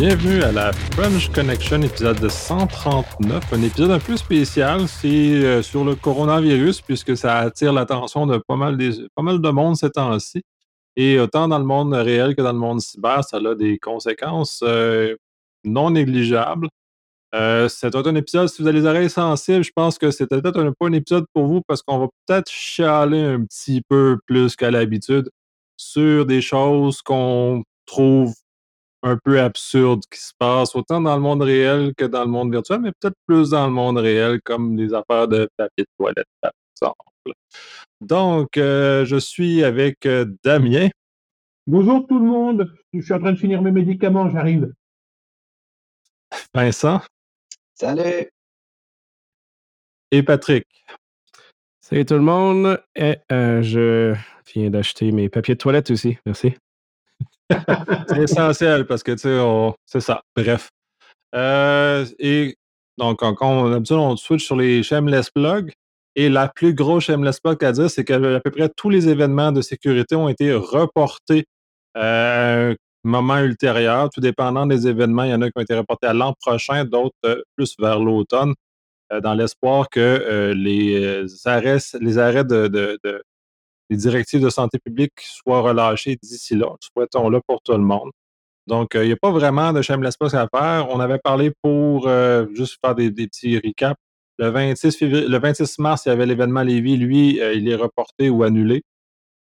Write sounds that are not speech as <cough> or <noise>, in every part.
bienvenue à la French Connection, épisode 139. Un épisode un peu spécial, c'est euh, sur le coronavirus, puisque ça attire l'attention de pas mal, de monde ces temps-ci. Et autant dans le monde réel que dans le monde cyber, ça a des conséquences euh, non négligeables. Euh, c'est un épisode, si vous avez les oreilles sensibles, je pense que c'était peut-être un, pas un épisode pour vous parce qu'on va peut-être chialer un petit peu plus qu'à l'habitude sur des choses qu'on trouve un peu absurdes qui se passent autant dans le monde réel que dans le monde virtuel, mais peut-être plus dans le monde réel, comme des affaires de papier de toilette, par exemple. Donc, euh, je suis avec euh, Damien. Bonjour tout le monde, je suis en train de finir mes médicaments, j'arrive. Vincent. Salut. Et Patrick. Salut tout le monde. Et, euh, je viens d'acheter mes papiers de toilette aussi. Merci. C'est essentiel parce que, tu sais, c'est ça. Bref. Euh, et donc, on, on switch sur les shameless plugs. Et la plus grosse shameless plug à dire, c'est qu'à peu près tous les événements de sécurité ont été reportés euh, moment ultérieur, tout dépendant des événements. Il y en a qui ont été reportés à l'an prochain, d'autres euh, plus vers l'automne, dans l'espoir que les arrêts, les arrêts de, des directives de santé publique soient relâchés d'ici là. Souhaitons-le pour tout le monde. Donc, il n'y a pas vraiment de shameless plug à faire. On avait parlé pour juste faire des, petits recaps. Le 26, le 26 mars, il y avait l'événement Lévis. Lui, il est reporté ou annulé.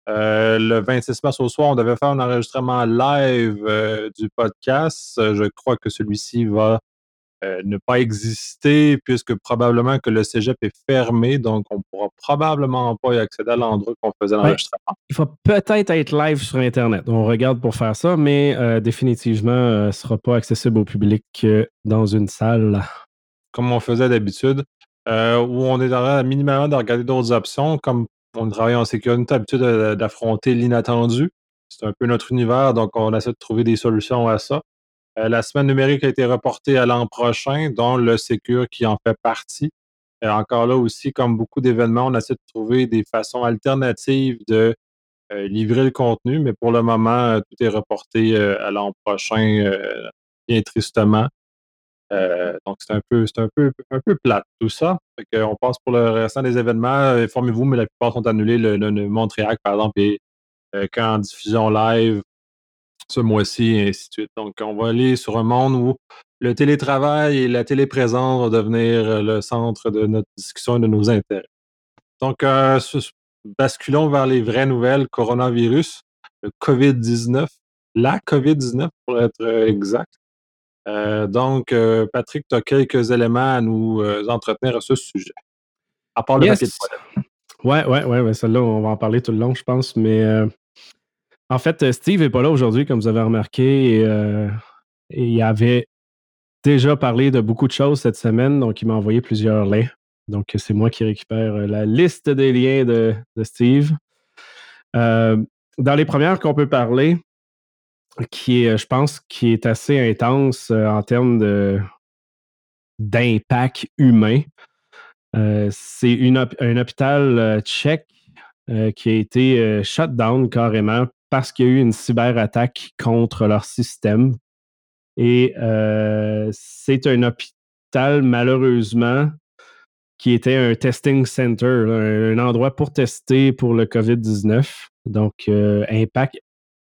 Euh, le 26 mars au soir, on devait faire un enregistrement live euh, du podcast. Euh, je crois que celui-ci va ne pas exister puisque probablement que le cégep est fermé, donc on ne pourra probablement pas y accéder à l'endroit qu'on faisait l'enregistrement. il faut peut-être être live sur Internet. On regarde pour faire ça, mais définitivement, ce ne sera pas accessible au public dans une salle. Comme on faisait d'habitude, où on est à minimum de regarder d'autres options, comme on travaille en sécurité, l'habitude d'affronter l'inattendu. C'est un peu notre univers, donc on essaie de trouver des solutions à ça. Euh, la semaine numérique a été reportée à l'an prochain, dont le Secure qui en fait partie. Et encore là aussi, comme beaucoup d'événements, on essaie de trouver des façons alternatives de euh, livrer le contenu, mais pour le moment, euh, tout est reporté à l'an prochain, bien tristement. Euh, donc, c'est un peu, c'est un peu, un peu plate tout ça. on passe pour le restant des événements. Euh, informez-vous, mais la plupart sont annulés. Le, Montréal, par exemple, est euh, qu'en diffusion live ce mois-ci, et ainsi de suite. Donc, on va aller sur un monde où le télétravail et la téléprésence vont devenir le centre de notre discussion et de nos intérêts. Donc, basculons vers les vraies nouvelles. Coronavirus, le COVID-19, la COVID-19 pour être exact. Euh, donc, euh, Patrick, tu as quelques éléments à nous euh, entretenir à ce sujet. À part le papier de Ouais, ouais, ouais, ouais celle-là, on va en parler tout le long, je pense. Mais en fait, Steve n'est pas là aujourd'hui, comme vous avez remarqué. Et, il avait déjà parlé de beaucoup de choses cette semaine, donc il m'a envoyé plusieurs liens. Donc, c'est moi qui récupère la liste des liens de, Steve. dans les premières qu'on peut parler, qui est, je pense, qui est assez intense euh, en termes d'impact humain. Euh, c'est un hôpital euh, tchèque qui a été shut down carrément parce qu'il y a eu une cyberattaque contre leur système. Et c'est un hôpital, malheureusement, qui était un testing center, un, endroit pour tester pour le COVID-19. Donc, impact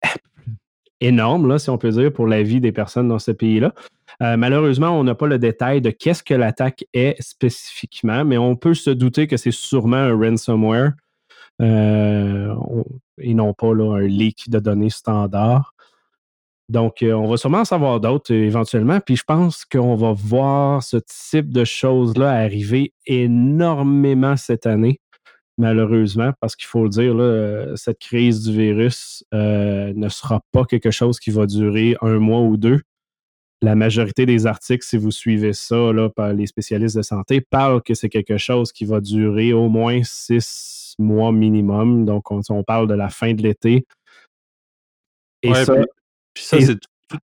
<laughs> énorme, là, si on peut dire, pour la vie des personnes dans ce pays-là. Euh, malheureusement, on n'a pas le détail de qu'est-ce que l'attaque est spécifiquement, mais on peut se douter que c'est sûrement un ransomware euh, et non pas un leak de données standard. Donc, euh, on va sûrement en savoir d'autres éventuellement. Puis je pense qu'on va voir ce type de choses-là arriver énormément cette année malheureusement, parce qu'il faut le dire, cette crise du virus euh, ne sera pas quelque chose qui va durer un mois ou deux. La majorité des articles, si vous suivez ça par les spécialistes de santé, parlent que c'est quelque chose qui va durer au moins six mois minimum. Donc, on, parle de la fin de l'été. Et ça, c'est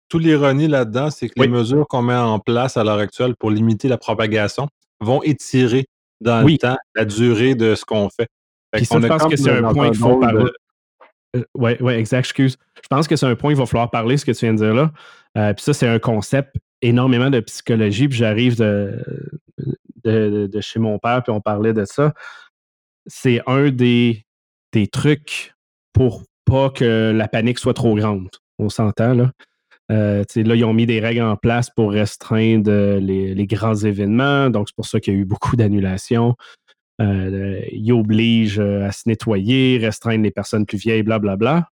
tout, l'ironie là-dedans, c'est que les mesures qu'on met en place à l'heure actuelle pour limiter la propagation vont étirer dans le temps, la durée de ce qu'on fait. je pense que c'est un point qu'il faut parler. Oui, euh, ouais, exact, excuse. Je pense que c'est un point qu'il va falloir parler, ce que tu viens de dire là. puis ça, c'est un concept énormément de psychologie. Puis j'arrive de, de, chez mon père, puis on parlait de ça. C'est un des, des trucs pour pas que la panique soit trop grande. On s'entend, là. Euh, là, ils ont mis des règles en place pour restreindre les, grands événements. Donc, c'est pour ça qu'il y a eu beaucoup d'annulations. Euh, ils obligent à se nettoyer, restreindre les personnes plus vieilles, blablabla.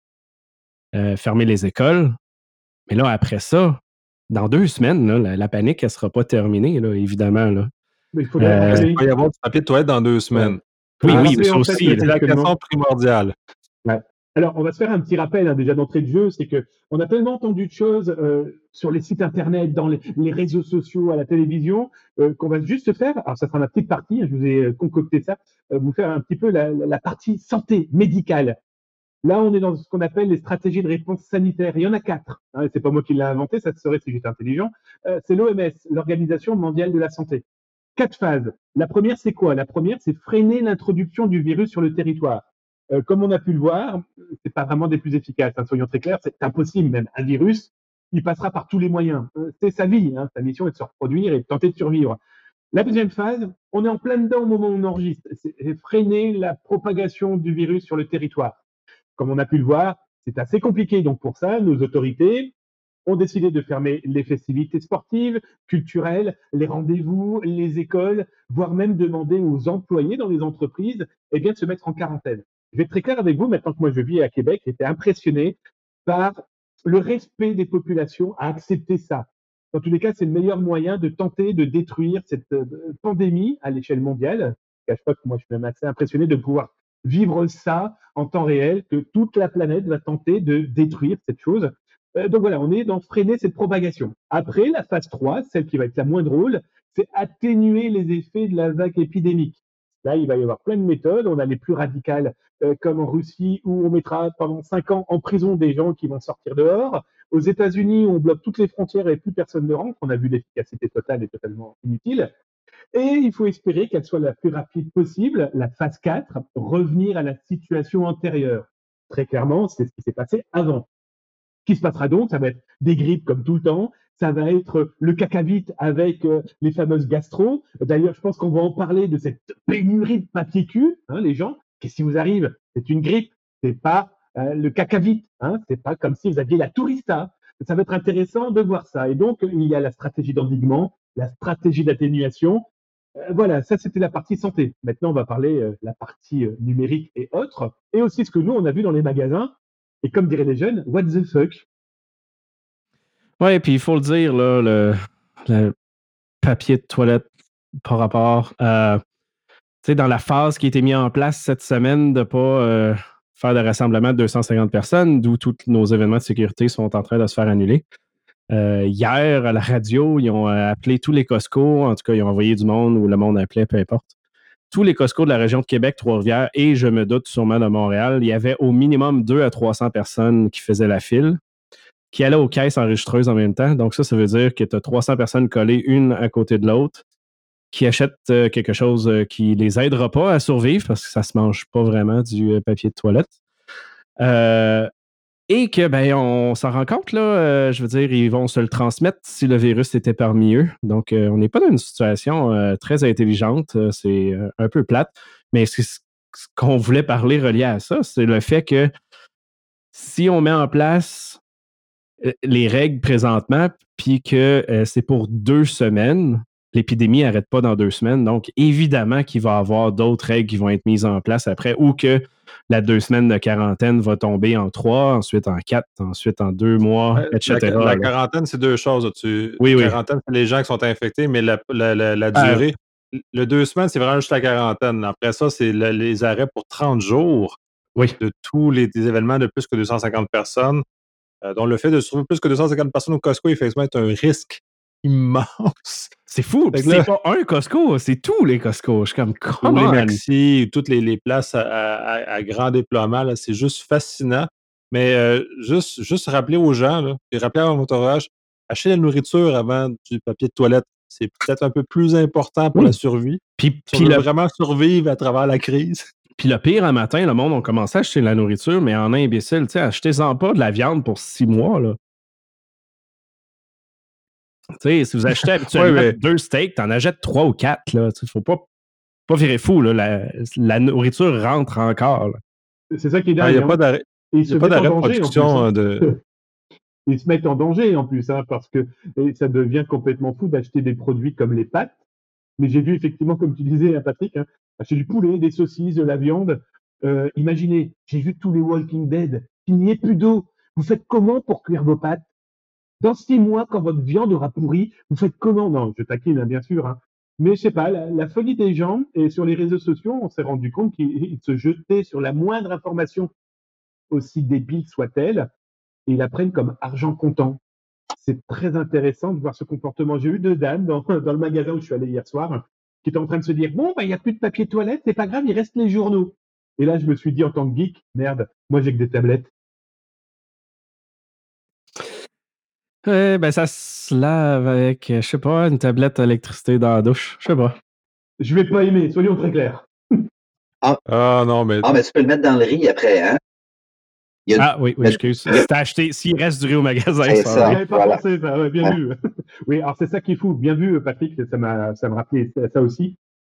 Euh, fermer les écoles. Mais là, après ça, dans deux semaines, la, panique, elle ne sera pas terminée, là, évidemment. Là. Mais il, faut euh, il va y avoir du papier de toilette dans deux semaines. Oui, oui, mais ça aussi. C'est la question primordiale. Alors, on va se faire un petit rappel hein, déjà d'entrée de jeu, c'est que on a tellement entendu de choses euh, sur les sites internet, dans les, réseaux sociaux, à la télévision, euh, qu'on va juste faire. Alors, ça sera ma petite partie. Hein, je vous ai concocté ça. vous faire un petit peu la, partie santé médicale. Là, on est dans ce qu'on appelle les stratégies de réponse sanitaire. Il y en a quatre. Hein, c'est pas moi qui l'ai inventé, ça serait si j'étais intelligent. c'est l'OMS, l'Organisation mondiale de la santé quatre phases. La première, c'est quoi? La première, c'est freiner l'introduction du virus sur le territoire. Euh, comme on a pu le voir, c'est pas vraiment des plus efficaces. Hein, soyons très clairs, c'est impossible même. Un virus, il passera par tous les moyens. Euh, c'est sa vie, hein, sa mission est de se reproduire et de tenter de survivre. La deuxième phase, on est en plein dedans au moment où on enregistre. C'est freiner la propagation du virus sur le territoire. Comme on a pu le voir, c'est assez compliqué. Donc pour ça, nos autorités, ont décidé de fermer les festivités sportives, culturelles, les rendez-vous, les écoles, voire même demander aux employés dans les entreprises eh bien, de se mettre en quarantaine. Je vais être très clair avec vous, maintenant que moi je vis à Québec, j'étais impressionné par le respect des populations à accepter ça. Dans tous les cas, c'est le meilleur moyen de tenter de détruire cette euh, pandémie à l'échelle mondiale. Je cache pas que moi je suis même assez impressionné de pouvoir vivre ça en temps réel, que toute la planète va tenter de détruire cette chose. Euh, donc voilà, on est dans freiner cette propagation. Après, la phase 3, celle qui va être la moins drôle, c'est atténuer les effets de la vague épidémique. Là, il va y avoir plein de méthodes. On a les plus radicales, euh, comme en Russie, où on mettra pendant 5 ans en prison des gens qui vont sortir dehors. Aux États-Unis, on bloque toutes les frontières et plus personne ne rentre. On a vu l'efficacité totale est totalement inutile. Et il faut espérer qu'elle soit la plus rapide possible, la phase 4, revenir à la situation antérieure. Très clairement, c'est ce qui s'est passé avant. Qui se passera donc, ça va être des grippes comme tout le temps, ça va être le cacavite avec euh, les fameuses gastro. D'ailleurs, je pense qu'on va en parler de cette pénurie de papier cul, hein, les gens. Qu'est-ce qui vous arrive? C'est une grippe, c'est pas euh, le cacavite, hein, c'est pas comme si vous aviez la tourista. Ça va être intéressant de voir ça. Et donc, il y a la stratégie d'endiguement, la stratégie d'atténuation. Euh, voilà, ça c'était la partie santé. Maintenant, on va parler la partie numérique et autres, et aussi ce que nous on a vu dans les magasins, et comme diraient les jeunes, what the fuck? Ouais, puis il faut le dire, là, le, papier de toilette par rapport à. Tu sais, dans la phase qui a été mise en place cette semaine de ne pas euh, faire de rassemblement de 250 personnes, d'où tous nos événements de sécurité sont en train de se faire annuler. Euh, hier, à la radio, ils ont appelé tous les Costco, en tout cas, ils ont envoyé du monde ou le monde appelait, peu importe tous les Costco de la région de Québec, Trois-Rivières et je me doute sûrement de Montréal, il y avait au minimum 2 à 300 personnes qui faisaient la file, qui allaient aux caisses enregistreuses en même temps. Donc ça, ça veut dire que tu as 300 personnes collées une à côté de l'autre qui achètent euh, quelque chose euh, qui les aidera pas à survivre parce que ça se mange pas vraiment du euh, papier de toilette. Et que, ben, on s'en rend compte, là, euh, je veux dire, ils vont se le transmettre si le virus était parmi eux. Donc, euh, on n'est pas dans une situation euh, très intelligente, c'est un peu plate, mais ce qu'on voulait parler relié à ça, c'est le fait que si on met en place les règles présentement, puis que c'est pour deux semaines, l'épidémie n'arrête pas dans deux semaines. Donc, évidemment qu'il va y avoir d'autres règles qui vont être mises en place après ou que la deux semaines de quarantaine va tomber en trois, ensuite en quatre, ensuite en deux mois, etc. La, quarantaine, c'est deux choses. Tu, oui, la quarantaine, c'est les gens qui sont infectés, mais la, ah. durée, le deux semaines, c'est vraiment juste la quarantaine. Après ça, c'est les arrêts pour 30 jours de tous les, événements de plus que 250 personnes. Euh, donc, le fait de trouver plus que 250 personnes au Costco, effectivement, est un risque immense. C'est fou. C'est pas un Costco, c'est tous les Costco. Je suis comme, Tous les Maxi, toutes les, places à, grand déploiement, c'est juste fascinant. Mais euh, juste, juste rappeler aux gens, et rappeler à mon entourage, acheter la nourriture avant du papier de toilette. C'est peut-être un peu plus important pour la survie. Puis, si vraiment survivre à travers la crise. <laughs> Puis le pire, un matin, le monde a commencé à acheter de la nourriture, mais en imbécile, achetez-en pas de la viande pour six mois. Là. Sais, si vous achetez <laughs> habituellement deux steaks, t'en achètes trois ou quatre. Il ne faut pas, pas virer fou. Là. La, nourriture rentre encore. C'est ça qui est dingue. Il n'y a pas d'arrêt de production hein. de. <laughs> Ils se mettent en danger en plus, hein, parce que ça devient complètement fou d'acheter des produits comme les pâtes. Mais j'ai vu effectivement, comme tu disais, hein, Patrick, acheter du poulet, des saucisses, de la viande. Euh, imaginez, j'ai vu tous les Walking Dead, il n'y ait plus d'eau. Vous faites comment pour cuire vos pâtes? Dans six mois, quand votre viande aura pourri, vous faites comment? Non, je taquine, hein, bien sûr. Hein. Mais je sais pas, la, folie des gens, et sur les réseaux sociaux, on s'est rendu compte qu'ils se jetaient sur la moindre information, aussi débile soit-elle, et ils la prennent comme argent comptant. C'est très intéressant de voir ce comportement. J'ai eu deux dames dans, <laughs> le magasin où je suis allé hier soir qui étaient en train de se dire Bon, bah, il n'y a plus de papier toilette, c'est pas grave, il reste les journaux. Et là, je me suis dit en tant que geek Merde, moi j'ai que des tablettes. Ben, ça se lave avec, je sais pas, une tablette d'électricité dans la douche. Je sais pas. Je vais pas aimer, soyons très clairs. Ah. ah, non, mais. Ah, mais tu peux le mettre dans le riz après, hein? Ah oui, oui, excuse. Si acheté, s'il reste du riz au magasin, ça. ça. J'avais pas pensé ça, bien vu. <laughs> oui, alors c'est ça qui est fou. Bien vu, Patrick, ça m'a, ça me rappelait ça aussi.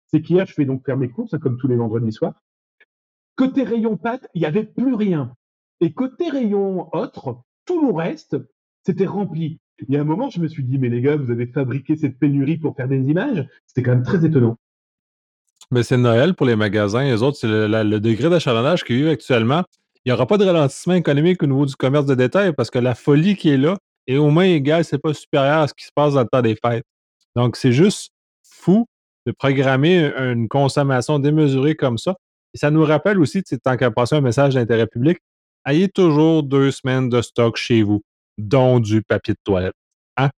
C'est qu'hier, je fais donc faire mes courses, hein, comme tous les vendredis soirs. Côté rayon pâtes, il n'y avait plus rien. Et côté rayon autre, tout le reste, c'était rempli. Il y a un moment, je me suis dit, mais les gars, vous avez fabriqué cette pénurie pour faire des images? C'était quand même très étonnant. Mais c'est Noël pour les magasins. Les autres, c'est le, degré d'achalandage qu'il y a eu actuellement. Il n'y aura pas de ralentissement économique au niveau du commerce de détail parce que la folie qui est là est au moins égale, c'est pas supérieur à ce qui se passe dans le temps des fêtes. Donc, c'est juste fou de programmer une consommation démesurée comme ça. Et ça nous rappelle aussi, tant qu'à passer un message d'intérêt public, ayez toujours deux semaines de stock chez vous, dont du papier de toilette. Hein?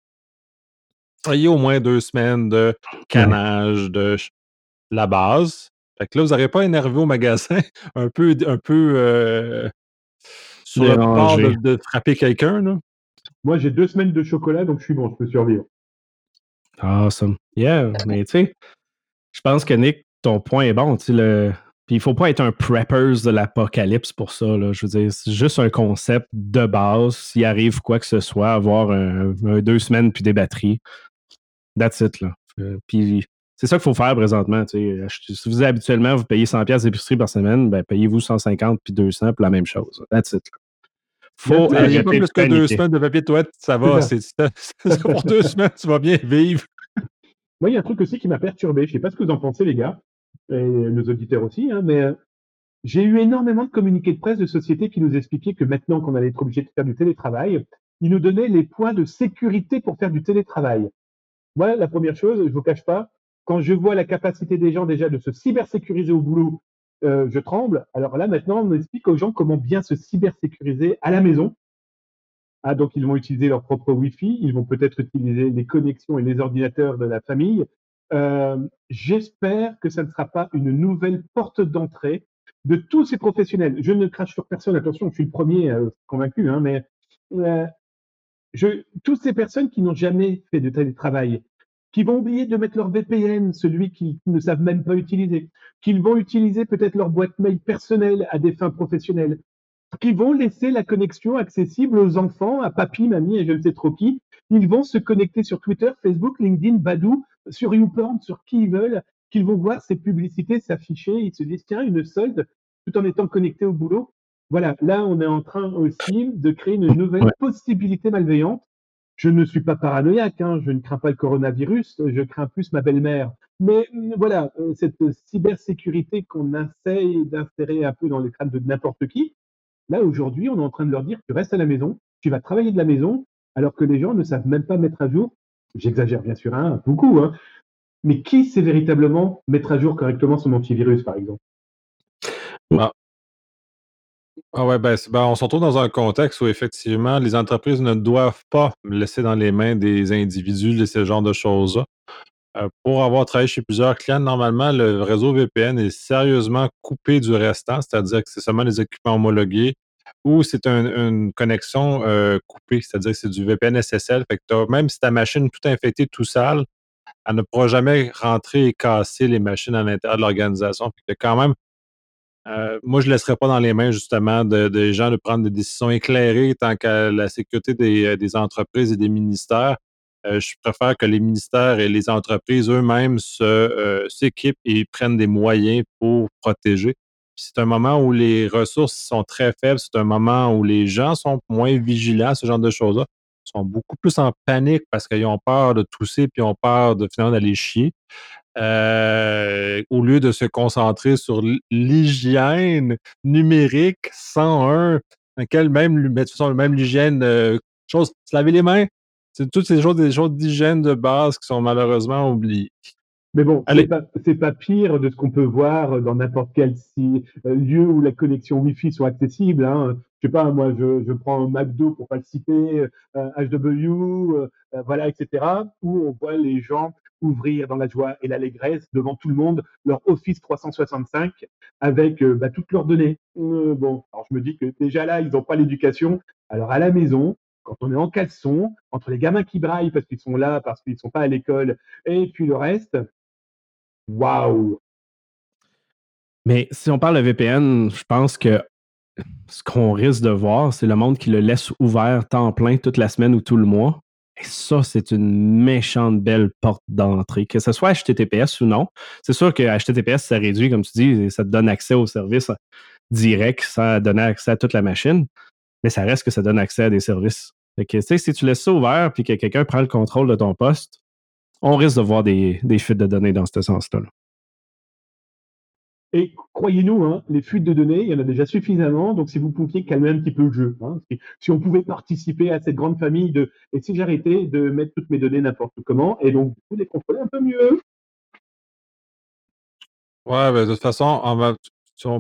Ayez au moins deux semaines de canage, de la base. Fait que là, vous n'aurez pas énervé au magasin, <laughs> un peu, un peu euh, sur le bord de, frapper quelqu'un. Moi, j'ai deux semaines de chocolat, donc je suis bon, je peux survivre. Awesome. Yeah, mais tu sais, je pense que Nick, ton point est bon. Le, puis il faut pas être un preppers de l'apocalypse pour ça. Là. Je veux dire, c'est juste un concept de base. S'il arrive quoi que ce soit, avoir un, deux semaines puis des batteries. That's it. Là. Euh, puis c'est ça qu'il faut faire présentement. Si vous habituellement, vous payez 100$ d'épicerie par semaine, ben, payez-vous 150 puis 200 pour la même chose. That's it. Faut pas plus que deux semaines de papier de toilette, ça va. <laughs> C'est pour deux semaines, tu vas bien vivre. Moi, il y a un truc aussi qui m'a perturbé. Je ne sais pas ce que vous en pensez, les gars et nos auditeurs aussi, hein, mais euh, j'ai eu énormément de communiqués de presse de sociétés qui nous expliquaient que maintenant qu'on allait être obligé de faire du télétravail, ils nous donnaient les points de sécurité pour faire du télétravail. Moi, la première chose, je ne vous cache pas, quand je vois la capacité des gens déjà de se cybersécuriser au boulot, euh, je tremble. Alors là, maintenant, on explique aux gens comment bien se cybersécuriser à la maison. Ah, donc, ils vont utiliser leur propre Wi-Fi, ils vont peut-être utiliser les connexions et les ordinateurs de la famille, euh, j'espère que ça ne sera pas une nouvelle porte d'entrée de tous ces professionnels. Je ne crache sur personne, attention, je suis le premier euh, convaincu, hein, mais euh, toutes ces personnes qui n'ont jamais fait de télétravail, qui vont oublier de mettre leur VPN, celui qu'ils ne savent même pas utiliser, qu'ils vont utiliser peut-être leur boîte mail personnelle à des fins professionnelles, qui vont laisser la connexion accessible aux enfants, à papy, mamie et je ne sais trop qui. Ils vont se connecter sur Twitter, Facebook, LinkedIn, Badou, sur YouPorn, sur qui ils veulent, qu'ils vont voir ces publicités s'afficher. Ils se disent, tiens, une solde, tout en étant connectés au boulot. Voilà, là, on est en train aussi de créer une nouvelle possibilité malveillante. Je ne suis pas paranoïaque, hein, je ne crains pas le coronavirus, je crains plus ma belle-mère. Mais mm, voilà, euh, cette cybersécurité qu'on essaye d'insérer un peu dans les crânes de n'importe qui, là, aujourd'hui, on est en train de leur dire, tu restes à la maison, tu vas travailler de la maison, alors que les gens ne savent même pas mettre à jour J'exagère bien sûr, hein, beaucoup, hein. mais qui sait véritablement mettre à jour correctement son antivirus, par exemple? Ah. ah ouais, ben, ben, on se retrouve dans un contexte où effectivement, les entreprises ne doivent pas laisser dans les mains des individus ce genre de choses-là. Euh, pour avoir travaillé chez plusieurs clients, normalement, le réseau VPN est sérieusement coupé du restant, c'est-à-dire que c'est seulement les équipements homologués ou c'est une connexion euh, coupée, c'est-à-dire que c'est du VPN SSL. Fait que même si ta machine est tout infectée, tout sale, elle ne pourra jamais rentrer et casser les machines à l'intérieur de l'organisation. quand même, euh, moi, je ne laisserai pas dans les mains justement des gens de prendre des décisions éclairées tant qu'à la sécurité des, euh, entreprises et des ministères. Je préfère que les ministères et les entreprises eux-mêmes s'équipent et prennent des moyens pour protéger. C'est un moment où les ressources sont très faibles, c'est un moment où les gens sont moins vigilants ce genre de choses-là, sont beaucoup plus en panique parce qu'ils ont peur de tousser puis ont peur de finalement d'aller chier. Euh, au lieu de se concentrer sur l'hygiène numérique 101, laquelle même, façon, même l'hygiène, euh, chose, se laver les mains, c'est toutes ces choses, des choses d'hygiène de base qui sont malheureusement oubliées. Mais bon, c'est pas, pas, pire de ce qu'on peut voir dans n'importe quel euh, lieu où la connexion Wi-Fi soit accessible. Hein. Je sais pas, moi, je, je prends un McDo pour pas le citer, euh, HW, euh, voilà, etc. Où on voit les gens ouvrir dans la joie et l'allégresse devant tout le monde leur Office 365 avec bah, toutes leurs données. bon, alors je me dis que déjà là, ils n'ont pas l'éducation. Alors à la maison, quand on est en caleçon, entre les gamins qui braillent parce qu'ils sont là, parce qu'ils ne sont pas à l'école, et puis le reste, Waouh! Mais si on parle de VPN, je pense que ce qu'on risque de voir, c'est le monde qui le laisse ouvert temps plein toute la semaine ou tout le mois. Et ça, c'est une méchante belle porte d'entrée. Que ce soit HTTPS ou non, c'est sûr que HTTPS, ça réduit, comme tu dis, ça te donne accès au service direct ça donne accès à toute la machine, mais ça reste que ça donne accès à des services. que, si tu laisses ça ouvert puis que quelqu'un prend le contrôle de ton poste, on risque de voir des, fuites de données dans ce sens-là. Et croyez-nous, hein, les fuites de données, il y en a déjà suffisamment. Donc, si vous pouviez calmer un petit peu le jeu, hein, si, on pouvait participer à cette grande famille de et si j'arrêtais de mettre toutes mes données n'importe comment et donc vous les contrôler un peu mieux. Ouais, ben, de toute façon,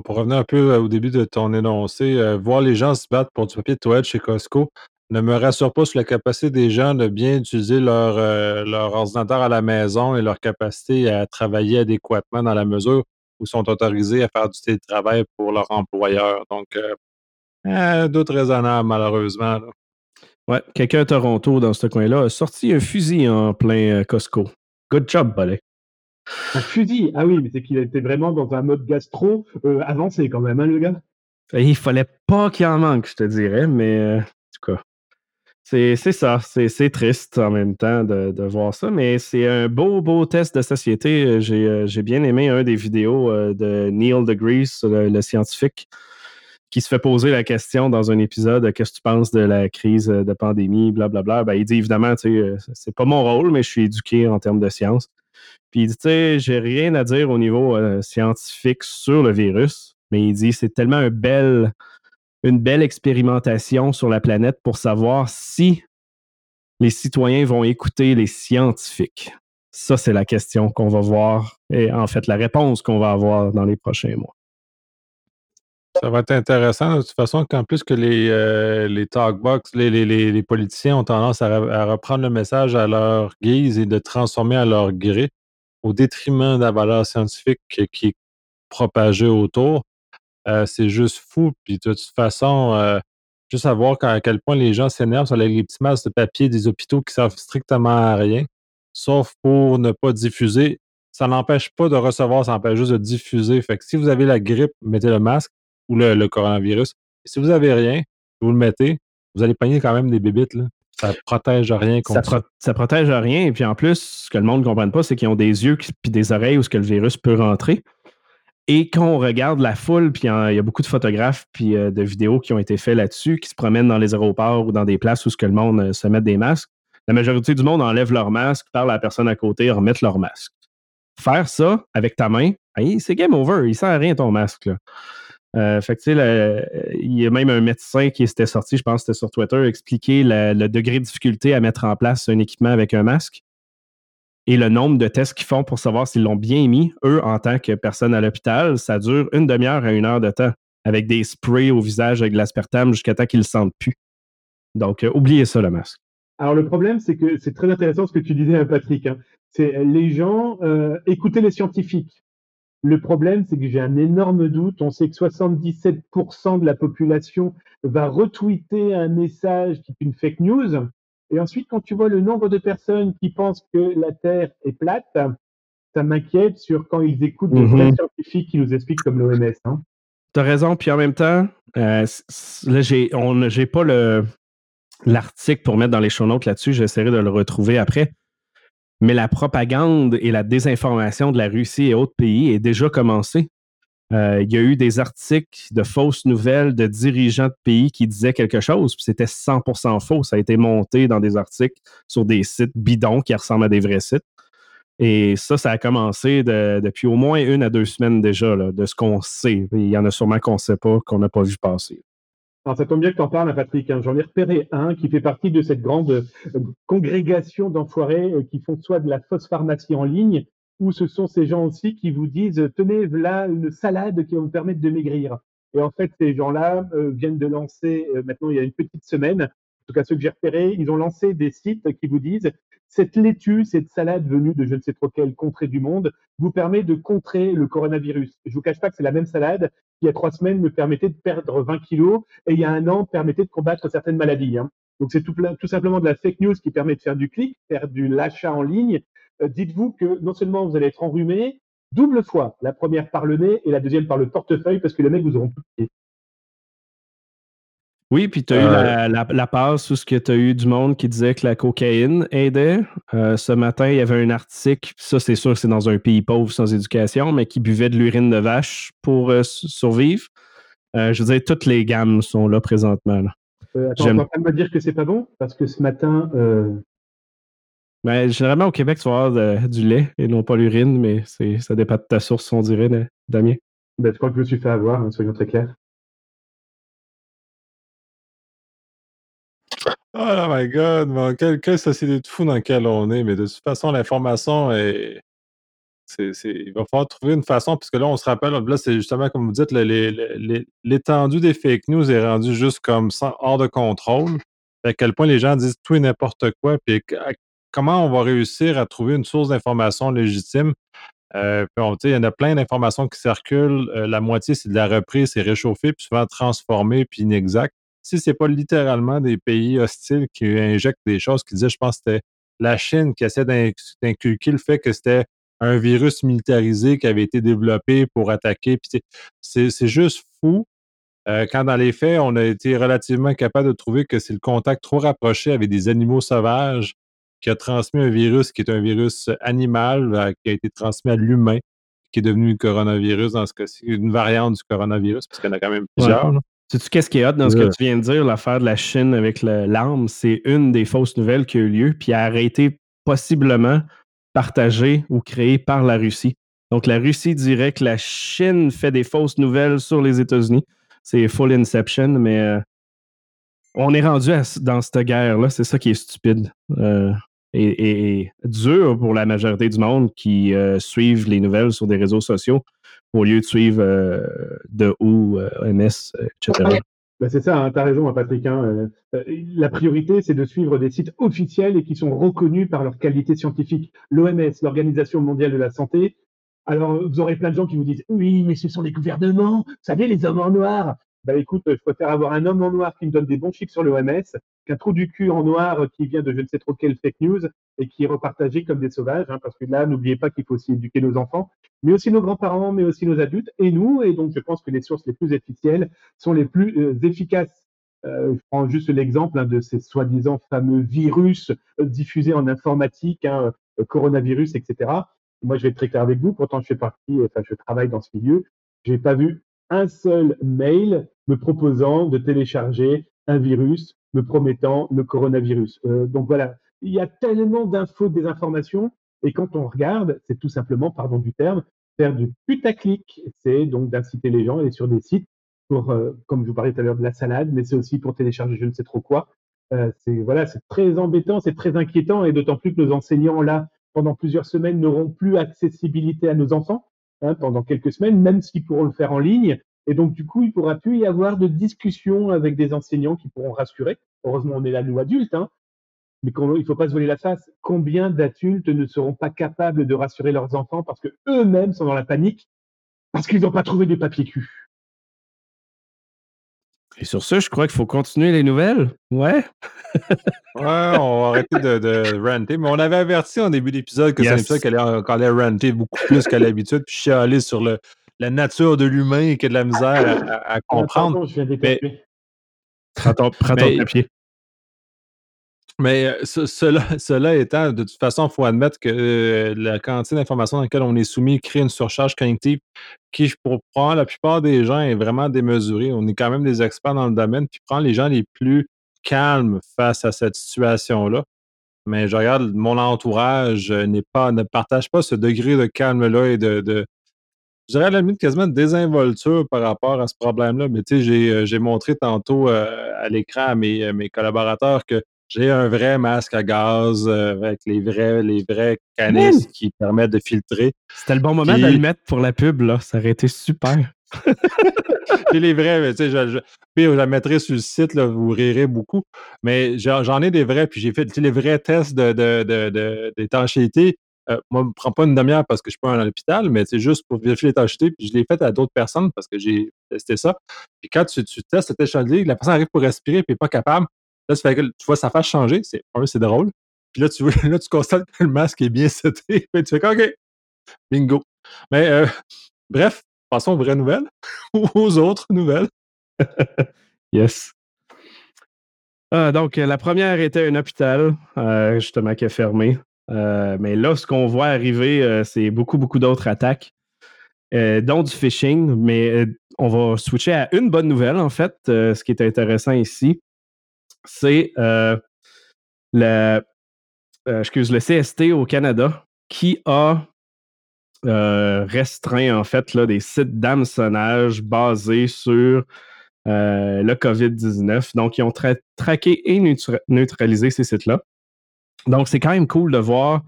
pour revenir un peu euh, au début de ton énoncé, euh, voir les gens se battre pour du papier de toilette chez Costco, ne me rassure pas sur la capacité des gens de bien utiliser leur, euh, leur ordinateur à la maison et leur capacité à travailler adéquatement dans la mesure où ils sont autorisés à faire du télétravail pour leur employeur. Donc, euh, euh doute raisonnable, malheureusement. Ouais, quelqu'un à Toronto, dans ce coin-là, a sorti un fusil en plein euh, Costco. Good job, Ballet. Un fusil? Ah oui, mais c'est qu'il était vraiment dans un mode gastro avancé quand même, hein, le gars? Il fallait pas qu'il en manque, je te dirais, mais. C'est ça, c'est triste en même temps de, voir ça, mais c'est un beau, beau test de société. Euh, euh, j'ai bien aimé un des vidéos euh, de Neil deGrasse, le, le, scientifique, qui se fait poser la question dans un épisode Qu'est-ce que tu penses de la crise de pandémie, blablabla. Ben, il dit évidemment, tu sais, c'est pas mon rôle, mais je suis éduqué en termes de science. Puis il dit, tu sais, j'ai rien à dire au niveau scientifique sur le virus, mais il dit c'est tellement un bel une belle expérimentation sur la planète pour savoir si les citoyens vont écouter les scientifiques. Ça, c'est la question qu'on va voir et en fait la réponse qu'on va avoir dans les prochains mois. Ça va être intéressant de toute façon qu'en plus que les, euh, les talkbox, les, les, politiciens ont tendance à, reprendre le message à leur guise et de transformer à leur gré au détriment de la valeur scientifique qui est propagée autour. Euh, c'est juste fou. Puis de toute façon, euh, juste à voir à quel point les gens s'énervent sur les petits masques de papier des hôpitaux qui servent strictement à rien, sauf pour ne pas diffuser. Ça n'empêche pas de recevoir, ça empêche juste de diffuser. Fait que si vous avez la grippe, mettez le masque ou le, coronavirus. si vous n'avez rien, vous le mettez, vous allez pogner quand même des bébites. Là. Ça protège rien contre ça. ça protège rien. Et puis en plus, ce que le monde ne comprenne pas, c'est qu'ils ont des yeux et des oreilles où ce que le virus peut rentrer. Et quand on regarde la foule, puis il y a beaucoup de photographes puis euh, de vidéos qui ont été faits là-dessus, qui se promènent dans les aéroports ou dans des places où ce que le monde euh, se met des masques, la majorité du monde enlève leur masque, parle à la personne à côté, remettre leur masque. Faire ça avec ta main, c'est game over, il sert à rien ton masque. Euh, fait il y a même un médecin qui s'était sorti, je pense que c'était sur Twitter, expliquer le degré de difficulté à mettre en place un équipement avec un masque et le nombre de tests qu'ils font pour savoir s'ils l'ont bien mis, eux, en tant que personne à l'hôpital, ça dure une demi-heure à une heure de temps, avec des sprays au visage avec de jusqu'à temps qu'ils le sentent plus. Donc, euh, oubliez ça, le masque. Alors, le problème, c'est que c'est très intéressant ce que tu disais, Patrick. Hein. C'est euh, les gens, euh, écoutez les scientifiques. Le problème, c'est que j'ai un énorme doute. On sait que 77% de la population va retweeter un message qui est une fake news. Et ensuite, quand tu vois le nombre de personnes qui pensent que la Terre est plate, ça m'inquiète sur quand ils écoutent des mhm. scientifiques qui nous expliquent comme l'OMS. Hein. Tu as raison, puis en même temps, euh, là, j'ai, pas le. l'article pour mettre dans les show notes là-dessus. J'essaierai de le retrouver après. Mais la propagande et la désinformation de la Russie et autres pays est déjà commencée. Euh, il y a eu des articles de fausses nouvelles de dirigeants de pays qui disaient quelque chose, puis c'était 100% faux. Ça a été monté dans des articles sur des sites bidons qui ressemblent à des vrais sites. Et ça, ça a commencé depuis au moins une à deux semaines déjà, de ce qu'on sait. Il y en a sûrement qu'on ne sait pas, qu'on n'a pas vu passer. Alors, ça tombe bien que tu en parles, hein, Patrick. Hein. J'en ai repéré un qui fait partie de cette grande euh, congrégation d'enfoirés euh, qui font soit de la fausse pharmacie en ligne, ou ce sont ces gens aussi qui vous disent tenez là une salade qui va vous permettre de maigrir. Et en fait, ces gens-là euh, viennent de lancer maintenant il y a une petite semaine, en tout cas ceux que j'ai repérés, ils ont lancé des sites qui vous disent cette laitue, cette salade venue de je ne sais trop quelle contrée du monde vous permet de contrer le coronavirus. Je vous cache pas que c'est la même salade il y a trois semaines me permettait de perdre 20 kilos et il y a un an permettait de combattre certaines maladies. Hein. Donc c'est tout, tout, simplement de la fake news qui permet de faire du clic, faire du l'achat en ligne. Euh, dites-vous que non seulement vous allez être enrhumé, double fois, la première par le nez et la deuxième par le portefeuille parce que les mecs vous auront piqué. Oui, puis tu as eu la, la, passe où tu as eu du monde qui disait que la cocaïne aidait. Euh, ce matin, il y avait un article, ça c'est sûr que c'est dans un pays pauvre sans éducation, mais qui buvait de l'urine de vache pour euh, survivre. Euh, je veux dire, toutes les gammes sont là présentement. Là. attends, on va pas me dire que c'est pas bon, parce que ce matin... Ben, généralement, au Québec, tu vas avoir du lait et non pas l'urine, mais ça dépend de ta source, on dirait, Damien. Ben, je crois que je me suis fait avoir, hein, soyons très clairs. Oh my god, mais quelle, société de fou dans laquelle on est, mais de toute façon, l'information est. c'est, il va falloir trouver une façon, puisque là, on se rappelle, là, c'est justement comme vous dites, l'étendue des fake news est rendue juste comme ça, hors de contrôle. À quel point les gens disent tout et n'importe quoi, puis comment on va réussir à trouver une source d'information légitime? Euh, il y en a plein d'informations qui circulent. Euh, la moitié, c'est de la reprise, c'est réchauffé, puis souvent transformé, puis inexact si c'est pas littéralement des pays hostiles qui injectent des choses qui disaient, je pense que c'était la Chine qui essaie d'inculquer le fait que c'était un virus militarisé qui avait été développé pour attaquer. C'est juste fou. Euh, quand dans les faits, on a été relativement capable de trouver que c'est le contact trop rapproché avec des animaux sauvages qui a transmis un virus qui est un virus animal, euh, qui a été transmis à l'humain, qui est devenu le coronavirus dans ce cas-ci, une variante du coronavirus, parce qu'il y en a quand même plusieurs. Sais-tu qu'est-ce qui est hot dans ce que tu viens de dire, l'affaire de la Chine avec l'arme? C'est une des fausses nouvelles qui a eu lieu, puis a été possiblement partagée ou créée par la Russie. Donc, la Russie dirait que la Chine fait des fausses nouvelles sur les États-Unis. C'est full inception, mais euh, on est rendu dans cette guerre-là. C'est ça qui est stupide. Euh, et, dur pour la majorité du monde qui euh, suivent les nouvelles sur des réseaux sociaux au lieu de suivre euh, de ou MS, etc. Ben c'est ça, hein, tu as raison, hein, Patrick. Hein, euh, la priorité, c'est de suivre des sites officiels et qui sont reconnus par leur qualité scientifique. L'OMS, l'Organisation mondiale de la santé. Alors, vous aurez plein de gens qui vous disent Oui, mais ce sont les gouvernements, vous savez, les hommes en noir. Ben écoute, je préfère avoir un homme en noir qui me donne des bons chiffres sur l'OMS qu'un trou du cul en noir qui vient de je ne sais trop quelle fake news et qui est repartagé comme des sauvages. parce que là, n'oubliez pas qu'il faut aussi éduquer nos enfants mais aussi nos grands-parents, mais aussi nos adultes et nous. Et donc, je pense que les sources les plus officielles sont les plus euh, efficaces. Euh, je prends juste l'exemple hein, de ces soi-disant fameux virus euh, diffusés en informatique, hein, coronavirus, etc. Moi, je vais être très clair avec vous. Pourtant, je fais partie, enfin, je travaille dans ce milieu. J'ai pas vu un seul mail me proposant de télécharger un virus me promettant le coronavirus. donc voilà, il y a tellement d'infos, des informations et quand on regarde, c'est tout simplement, pardon du terme, faire du putaclic. C'est donc d'inciter les gens à aller sur des sites pour, euh, comme je vous parlais tout à l'heure, de la salade, mais c'est aussi pour télécharger je ne sais trop quoi. Euh, c'est voilà, c'est très embêtant, c'est très inquiétant, et d'autant plus que nos enseignants là, pendant plusieurs semaines, n'auront plus accessibilité à nos enfants hein, pendant quelques semaines, même s'ils pourront le faire en ligne. Et donc du coup, il pourra plus y avoir de discussion avec des enseignants qui pourront rassurer. Heureusement, on est là nous adultes, hein, mais il ne faut pas se voler la face. Combien d'adultes ne seront pas capables de rassurer leurs enfants parce que eux-mêmes sont dans la panique? Parce qu'ils n'ont pas trouvé de papier cul Et sur ce, je crois qu'il faut continuer les nouvelles. Ouais. <laughs> ouais, on va arrêter de, de ranter. Mais on avait averti en début d'épisode que c'est un épisode qu'elle allait, ranter beaucoup plus qu'à l'habitude, puis chialer sur le, la nature de l'humain et qu'il y a de la misère à, comprendre. je viens mais, prends ton papier. Mais euh, cela, cela, étant, de toute façon, il faut admettre que euh, la quantité d'informations dans laquelle on est soumis crée une surcharge cognitive qui, pour prendre la plupart des gens, est vraiment démesurée. On est quand même des experts dans le domaine, puis prendre les gens les plus calmes face à cette situation-là. Mais je regarde, mon entourage euh, n'est pas, ne partage pas ce degré de calme-là et de, de, je dirais à la limite quasiment de désinvolture par rapport à ce problème-là. Mais tu sais, j'ai montré tantôt à l'écran à mes, mes collaborateurs que j'ai un vrai masque à gaz euh, avec les vrais, les vrais qui permettent de filtrer. C'était le bon moment de le mettre pour la pub, là. Ça aurait été super. <laughs> j'ai les vrais, tu sais, je, je, puis je la mettrai sur le site, là, vous rirez beaucoup. Mais j'en ai des vrais, puis j'ai fait les vrais tests d'étanchéité. De, de, euh, moi, je ne prends pas une demi-heure parce que je suis pas à l'hôpital, mais c'est juste pour vérifier l'étanchéité. Puis je l'ai fait à d'autres personnes parce que j'ai testé ça. Puis quand tu, testes cette échantillon, la personne arrive pour respirer puis n'est pas capable. Là, tu vois sa face changer. C'est c'est drôle. Puis là, tu, <laughs> là, tu constates que le masque est bien <laughs> seté. Puis tu fais OK, bingo. Mais euh, bref, passons aux vraies nouvelles <laughs> ou aux autres nouvelles. yes. Ah, donc, la première était un hôpital, euh, justement, qui a fermé. Euh, mais là, ce qu'on voit arriver, c'est beaucoup, beaucoup d'autres attaques, dont du phishing. Mais on va switcher à une bonne nouvelle, en fait, ce qui est intéressant ici c'est euh, le, euh, le CST au Canada qui a euh, restreint en fait là, des sites d'hameçonnage basés sur le COVID-19. Donc, ils ont traqué et neutralisé ces sites-là. Donc, c'est quand même cool de voir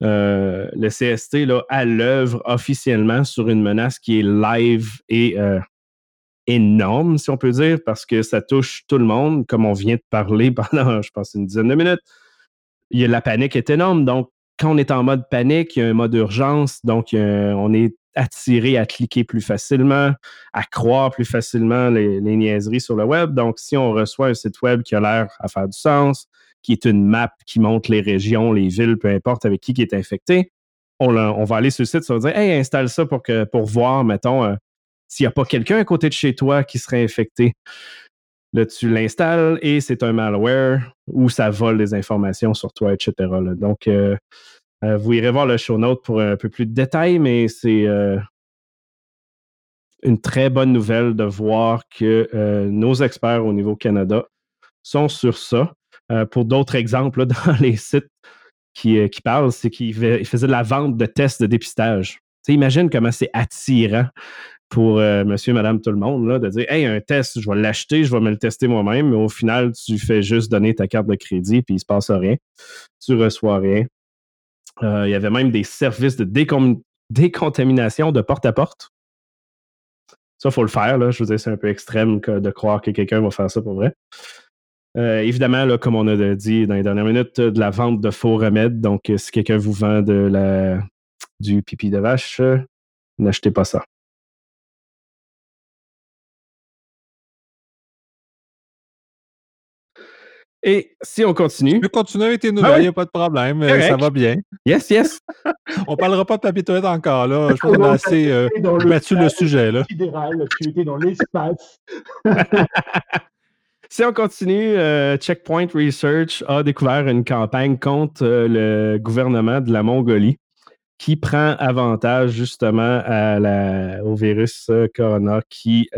le CST à l'œuvre officiellement sur une menace qui est live et énorme, si on peut dire, parce que ça touche tout le monde, comme on vient de parler <laughs> pendant, je pense, une dizaine de minutes. Il la panique est énorme. Donc, quand on est en mode panique, il y a un mode urgence. Donc, on est attiré à cliquer plus facilement, à croire plus facilement les, niaiseries sur le web. Donc, si on reçoit un site web qui a l'air à faire du sens, qui est une map qui montre les régions, les villes, peu importe avec qui qui est infecté, on, va aller sur le site, ça va dire Hey, installe ça pour, voir, mettons, euh, s'il n'y a pas quelqu'un à côté de chez toi qui serait infecté. Là, tu l'installes et c'est un malware où ça vole des informations sur toi, etc. Donc, euh, vous irez voir le show note pour un peu plus de détails, mais c'est euh, une très bonne nouvelle de voir que nos experts au niveau Canada sont sur ça. pour d'autres exemples, <laughs> dans les sites qui, parlent, c'est qu'ils faisaient de la vente de tests de dépistage. Tu imagine comment c'est attirant pour euh, monsieur, madame, tout le monde, de dire Hey, un test, je vais l'acheter, je vais me le tester moi-même, mais au final, tu fais juste donner ta carte de crédit, puis il ne se passe rien. Tu reçois rien. Euh, il y avait même des services de décontamination de porte à porte. Ça, il faut le faire. Là. Je veux dire, c'est un peu extrême de croire que quelqu'un va faire ça pour vrai. Euh, évidemment, là, comme on a dit dans les dernières minutes, de la vente de faux remèdes. Donc, si quelqu'un vous vend de la, du pipi de vache, n'achetez pas ça. Et si on continue? Tu peux continuer avec tes nouvelles, il n'y a pas de problème. Euh, ça va bien. Yes, yes. <laughs> on ne parlera pas de papier toilette encore, là. Je pense qu'on a assez euh, battu le, sujet, là. Tu étais dans l'espace. <laughs> si on continue, euh, Checkpoint Research a découvert une campagne contre le gouvernement de la Mongolie qui prend avantage justement à la, au virus corona qui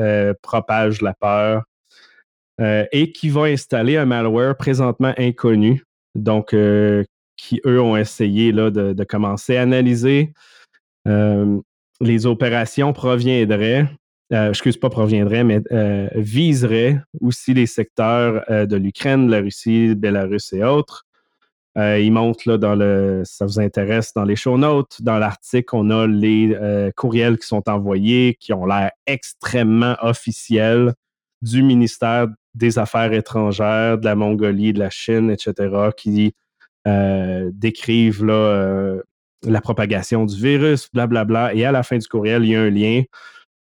propage la peur euh, et qui va installer un malware présentement inconnu, donc euh, qui, eux, ont essayé là, de, commencer à analyser. Euh, les opérations proviendraient, excuse pas proviendraient, mais viseraient aussi les secteurs de l'Ukraine, la Russie, Bélarus et autres. ils montrent là, dans le, ça vous intéresse, dans les show notes, dans l'article, on a les courriels qui sont envoyés, qui ont l'air extrêmement officiels du ministère des Affaires étrangères de la Mongolie, de la Chine, etc., qui euh, décrivent euh, la propagation du virus, blablabla. Et à la fin du courriel, il y a un lien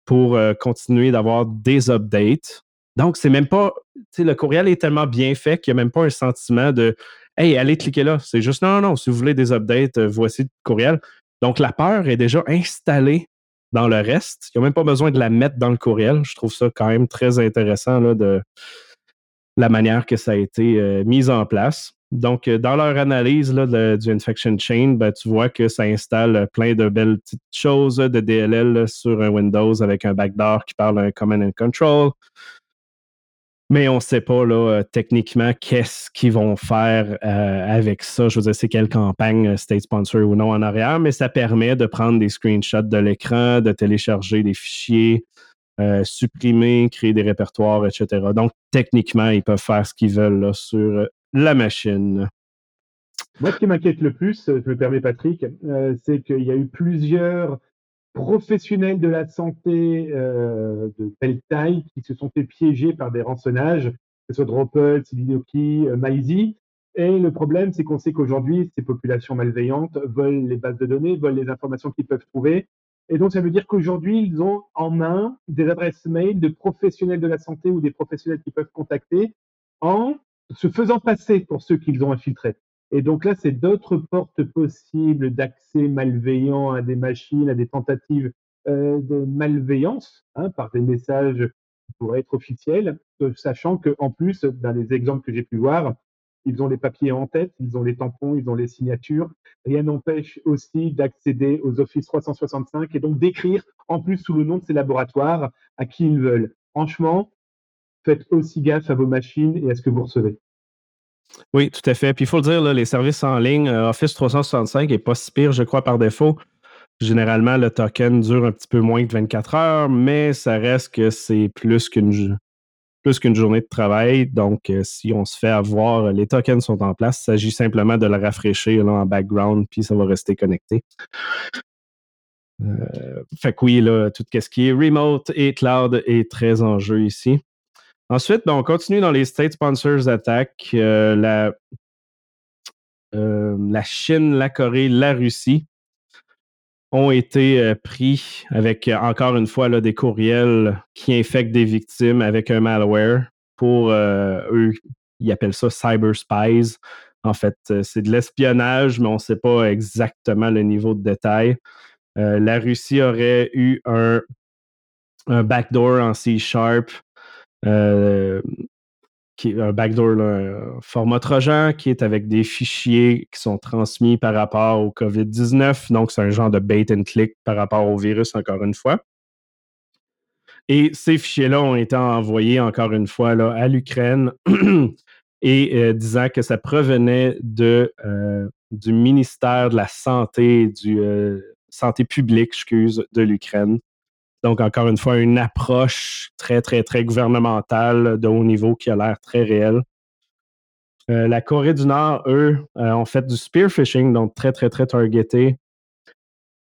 pour euh, continuer d'avoir des updates. Donc, c'est même pas, le courriel est tellement bien fait qu'il n'y a même pas un sentiment de Hey, allez cliquer là. C'est juste non, non, si vous voulez des updates, voici le courriel. Donc, la peur est déjà installée dans le reste. Il n'y a même pas besoin de la mettre dans le courriel. Je trouve ça quand même très intéressant là, de la manière que ça a été euh, mis en place. donc, dans leur analyse là, du Infection Chain, ben, tu vois que ça installe plein de belles petites choses de DLL sur un Windows avec un backdoor qui parle un Command and Control. Mais on ne sait pas là, techniquement qu'est-ce qu'ils vont faire avec ça. Je veux dire, c'est quelle campagne state sponsor ou non en arrière, mais ça permet de prendre des screenshots de l'écran, de télécharger des fichiers, supprimer, créer des répertoires, etc. Donc, techniquement, ils peuvent faire ce qu'ils veulent sur la machine. Moi, ce qui m'inquiète le plus, je me permets Patrick, euh, c'est qu'il y a eu plusieurs professionnels de la santé euh, de telle taille qui se sont fait piéger par des rançonnages, que ce soit Dropple, Silidoki, euh, Maizy. Et le problème, c'est qu'on sait qu'aujourd'hui, ces populations malveillantes volent les bases de données, volent les informations qu'ils peuvent trouver. Et donc, ça veut dire qu'aujourd'hui, ils ont en main des adresses mail de professionnels de la santé ou des professionnels qui peuvent contacter en se faisant passer pour ceux qu'ils ont infiltrés. Et donc là, c'est d'autres portes possibles d'accès malveillant à des machines, à des tentatives euh, de malveillance hein, par des messages qui pourraient être officiels, euh, sachant qu'en plus, dans les exemples que j'ai pu voir, ils ont les papiers en tête, ils ont les tampons, ils ont les signatures. Rien n'empêche aussi d'accéder aux Office 365 et donc d'écrire en plus sous le nom de ces laboratoires à qui ils veulent. Franchement, faites aussi gaffe à vos machines et à ce que vous recevez. Oui, tout à fait. Puis il faut le dire, les services en ligne, euh, Office 365 n'est pas si pire, je crois, par défaut. Généralement, le token dure un petit peu moins que 24 heures, mais ça reste que c'est plus qu'une journée de travail. Donc, euh, si on se fait avoir, les tokens sont en place. Il s'agit simplement de le rafraîchir en background, puis ça va rester connecté. Euh, fait que oui, tout ce qui est remote et cloud est très en jeu ici. Ensuite, ben, on continue dans les State Sponsors Attack. Euh, la, euh, la Chine, la Corée, la Russie ont été euh, pris avec, encore une fois, des courriels qui infectent des victimes avec un malware. Pour eux, ils appellent ça cyber spies. En fait, c'est de l'espionnage, mais on ne sait pas exactement le niveau de détail. la Russie aurait eu un, backdoor en C-Sharp qui est un backdoor, un format Trojan, qui est avec des fichiers qui sont transmis par rapport au COVID-19. Donc, c'est un genre de bait and click par rapport au virus, encore une fois. Et ces fichiers-là ont été envoyés, encore une fois, à l'Ukraine <clears throat> et euh, disant que ça provenait euh, du ministère de la Santé, du Santé publique, excuse, de l'Ukraine. Donc, encore une fois, une approche très, très, très gouvernementale de haut niveau qui a l'air très réelle. Euh, la Corée du Nord, eux, euh, ont fait du spearfishing, donc très, très, très targeté.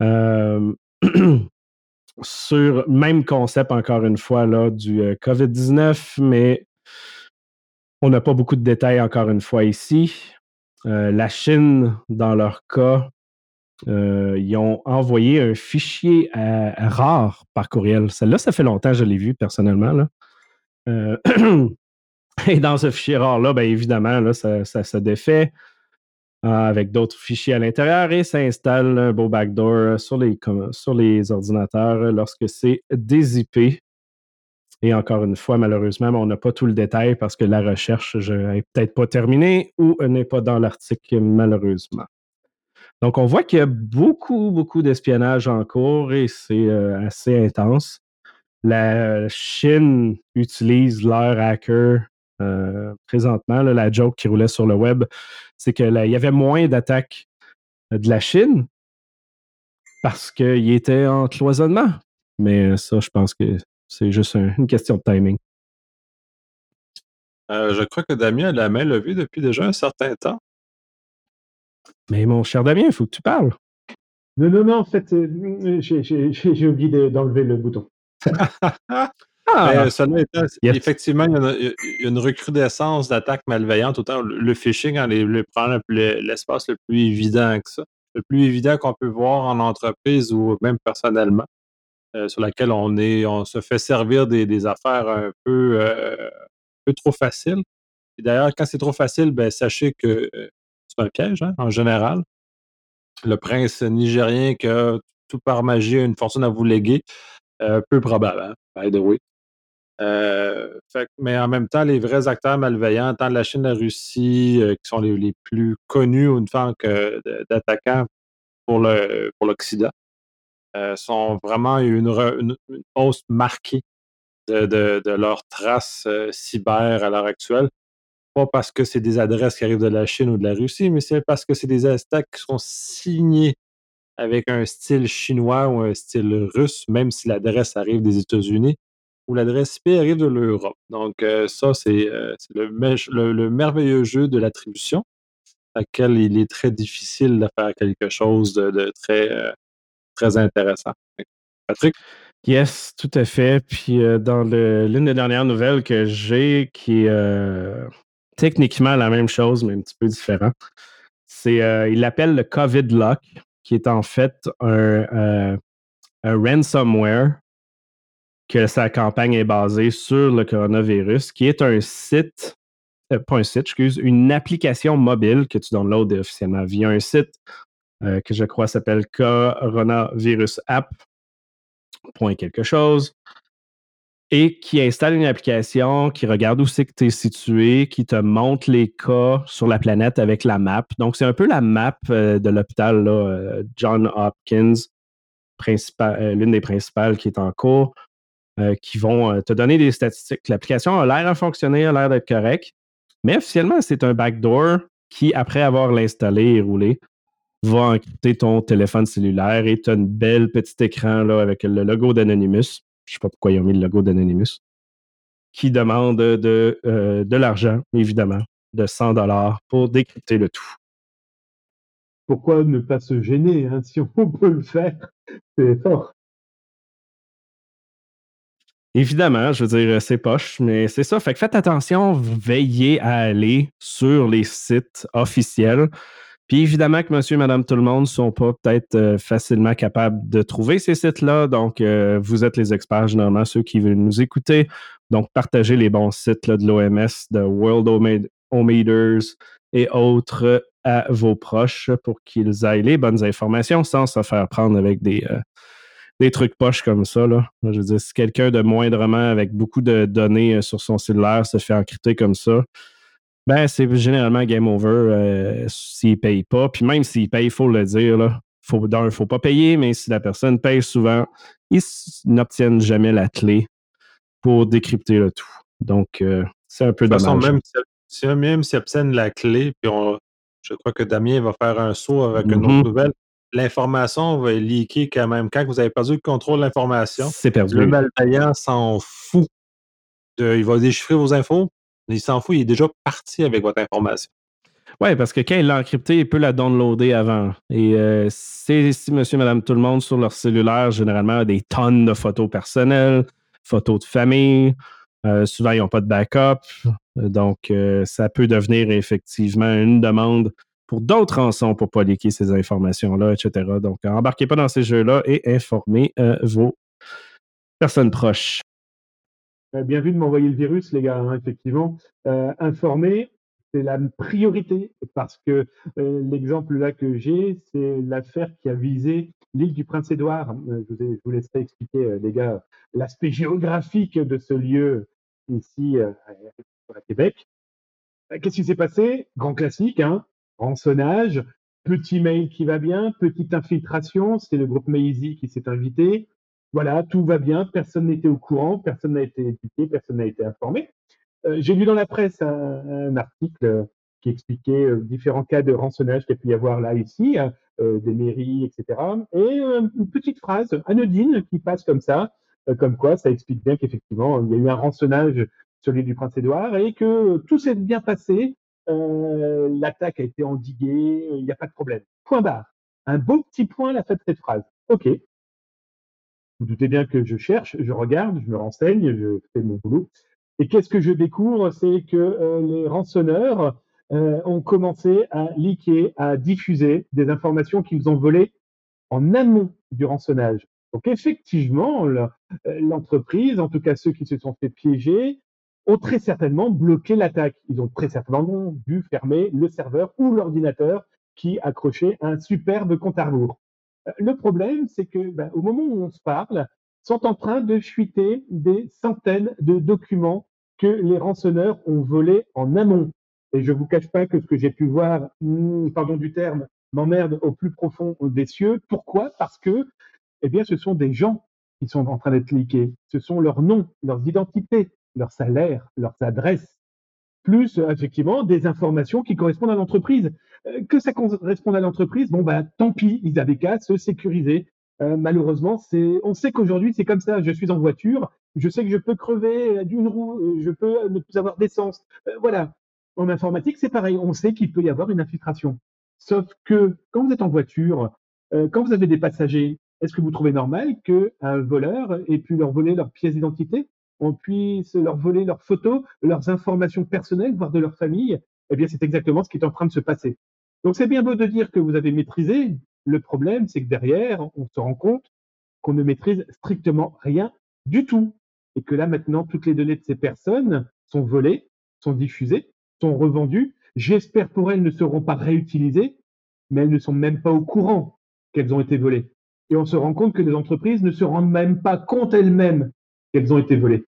Euh, <clears throat> sur même concept, encore une fois, là, du COVID-19, mais on n'a pas beaucoup de détails, encore une fois, ici. la Chine, dans leur cas, euh, ils ont envoyé un fichier rare par courriel. Celle-là, ça fait longtemps que je l'ai vu personnellement. Euh, <clears throat> et dans ce fichier rare-là, bien évidemment, ça, se défait euh, avec d'autres fichiers à l'intérieur et ça installe un beau backdoor sur les, sur les ordinateurs lorsque c'est dézippé. Et encore une fois, malheureusement, on n'a pas tout le détail parce que la recherche n'est peut-être pas terminée ou n'est pas dans l'article, malheureusement. Donc, on voit qu'il y a beaucoup, beaucoup d'espionnage en cours et c'est euh, assez intense. La Chine utilise leur hacker euh, présentement. la joke qui roulait sur le web, c'est qu'il y avait moins d'attaques de la Chine parce qu'il était en cloisonnement. Mais ça, je pense que c'est juste une question de timing. Euh, je crois que Damien la main levée depuis déjà un certain temps. Mais mon cher Damien, il faut que tu parles. Non, non, non, en fait, euh, j'ai oublié d'enlever le bouton. <laughs> Ah! Effectivement, il y, a, une recrudescence d'attaques malveillantes, autant le phishing en les, prend l'espace le plus évident que ça. Le plus évident qu'on peut voir en entreprise ou même personnellement, euh, sur laquelle on est, on se fait servir des, affaires un peu, euh, peu trop faciles. d'ailleurs, quand c'est trop facile, ben, sachez que c'est un piège, hein, en général. Le prince nigérien qui a tout par magie une fortune à vous léguer, euh, peu probable, hein. Euh, mais en même temps, les vrais acteurs malveillants, tant de la Chine de la Russie, euh, qui sont les, plus connus en tant d'attaquants pour l'Occident, pour sont vraiment une, une, hausse marquée de, de leurs traces cyber à l'heure actuelle. Pas parce que c'est des adresses qui arrivent de la Chine ou de la Russie, mais c'est parce que c'est des attaques qui sont signées avec un style chinois ou un style russe, même si l'adresse arrive des États-Unis ou l'adresse IP arrive de l'Europe. Donc, euh, ça, c'est euh, le, merveilleux jeu de l'attribution, à quel il est très difficile de faire quelque chose de, très, euh, très intéressant. Patrick? Yes, tout à fait. Puis, dans l'une des dernières nouvelles que j'ai, qui est techniquement la même chose, mais un petit peu différent, c'est, il l'appelle le COVID Lock qui est en fait un, ransomware que sa campagne est basée sur le coronavirus, qui est un site, euh, pas un site, excuse, une application mobile que tu downloads officiellement via un site euh, que je crois s'appelle coronavirus app. Quelque chose et qui installe une application qui regarde où c'est que tu es situé, qui te montre les cas sur la planète avec la map. Donc, c'est un peu la map euh, de l'hôpital euh, John Hopkins, euh, l'une des principales qui est en cours, qui vont te donner des statistiques. L'application a l'air à fonctionner, a l'air d'être correcte, mais officiellement, c'est un backdoor qui, après avoir l'installé et roulé, va encrypter ton téléphone cellulaire et tu as un bel petit écran avec le logo d'Anonymous je ne sais pas pourquoi ils ont mis le logo d'Anonymous, qui demande de, euh, de l'argent, évidemment, de 100 dollars pour décrypter le tout. Pourquoi ne pas se gêner hein, si on <laughs> peut le faire? C'est fort. Évidemment, je veux dire, c'est poche, mais c'est ça. Fait que faites attention, veillez à aller sur les sites officiels puis évidemment que monsieur et madame tout le monde ne sont pas peut-être euh, facilement capables de trouver ces sites-là. Donc, euh, vous êtes les experts, généralement, ceux qui veulent nous écouter. Donc, partagez les bons sites de l'OMS, de World Ometers et autres à vos proches pour qu'ils aient les bonnes informations sans se faire prendre avec des, euh, des trucs poches comme ça. Là. Je veux dire, si quelqu'un de moindrement avec beaucoup de données sur son cellulaire se fait encrypter comme ça, ben, c'est généralement game over euh, s'il ne paye pas. Puis même s'il paye, il faut le dire. Là. Faut, il ne faut pas payer, mais si la personne paye souvent, ils n'obtiennent jamais la clé pour décrypter le tout. Donc, euh, c'est un peu de dommage. Façon, même si, même s'ils obtiennent la clé, puis je crois que Damien va faire un saut avec une autre mm-hmm. nouvelle, l'information va leaker quand même. Quand vous avez perdu le contrôle de l'information, le malveillant s'en fout. De, il va déchiffrer vos infos, il s'en fout, il est déjà parti avec votre information. Oui, parce que quand il l'a encrypté, il peut la downloader avant. Et euh, c'est si monsieur, madame, tout le monde sur leur cellulaire, généralement, des tonnes de photos personnelles, photos de famille. Euh, souvent, ils n'ont pas de backup. Donc, euh, ça peut devenir effectivement une demande pour d'autres rançons pour pas liquer ces informations-là, etc. Donc, embarquez pas dans ces jeux-là et informez vos personnes proches. Euh, bien vu de m'envoyer le virus, les gars, hein, effectivement. Euh, informer, c'est la priorité parce que euh, l'exemple là que j'ai, c'est l'affaire qui a visé l'île du Prince-Édouard. Je, vous laisserai expliquer, les gars, l'aspect géographique de ce lieu ici à Québec. Qu'est-ce qui s'est passé? Grand classique, hein rançonnage, petit mail qui va bien, petite infiltration, c'est le groupe Maisie qui s'est invité, voilà, tout va bien, personne n'était au courant, personne n'a été éduqué, personne n'a été informé. Euh, j'ai lu dans la presse un, article qui expliquait euh, différents cas de rançonnage qu'il y a pu y avoir là, ici, hein, euh, des mairies, etc. Et une petite phrase anodine qui passe comme ça, comme quoi ça explique bien qu'effectivement, il y a eu un rançonnage l'île du Prince-Édouard et que tout s'est bien passé, l'attaque a été endiguée, il n'y a pas de problème. Point barre. Un beau petit point la fin de cette phrase. OK, vous doutez bien que je cherche, je regarde, je me renseigne, je fais mon boulot. Et qu'est-ce que je découvre? C'est que euh, les rançonneurs euh, ont commencé à liquer, à diffuser des informations qu'ils ont volées en amont du rançonnage. Donc effectivement, euh, l'entreprise, en tout cas ceux qui se sont fait piéger, ont très certainement bloqué l'attaque. Ils ont très certainement dû fermer le serveur ou l'ordinateur qui accrochait un superbe compte à rebours. Le problème, c'est que ben, au moment où on se parle, sont en train de fuiter des centaines de documents que les rançonneurs ont volés en amont. Et je vous cache pas que ce que j'ai pu voir, hmm, pardon du terme, m'emmerde au plus profond des cieux. Pourquoi? Parce que, eh bien, ce sont des gens qui sont en train d'être leakés. Ce sont leurs noms, leurs identités, leurs salaires, leurs adresses, plus effectivement des informations qui correspondent à l'entreprise. Euh, que ça corresponde à l'entreprise, bon bah tant pis, ils se sécuriser. Euh, malheureusement, on sait qu'aujourd'hui c'est comme ça. Je suis en voiture, je sais que je peux crever d'une roue, euh, je peux ne plus avoir d'essence. voilà. En informatique, c'est pareil. On sait qu'il peut y avoir une infiltration. Sauf que quand vous êtes en voiture, quand vous avez des passagers, est-ce que vous trouvez normal qu'un voleur ait pu leur voler leur pièce d'identité on puisse leur voler leurs photos, leurs informations personnelles, voire de leur famille, eh bien, c'est exactement ce qui est en train de se passer. Donc, c'est bien beau de dire que vous avez maîtrisé. Le problème, c'est que derrière, on se rend compte qu'on ne maîtrise strictement rien du tout. Et que là, maintenant, toutes les données de ces personnes sont volées, sont diffusées, sont revendues. J'espère pour elles ne seront pas réutilisées, mais elles ne sont même pas au courant qu'elles ont été volées. Et on se rend compte que les entreprises ne se rendent même pas compte elles-mêmes qu'elles ont été volées.